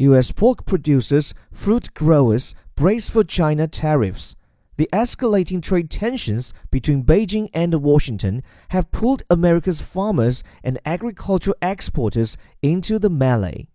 U.S. pork producers, fruit growers brace for China tariffs. The escalating trade tensions between Beijing and Washington have pulled America's farmers and agricultural exporters into the melee.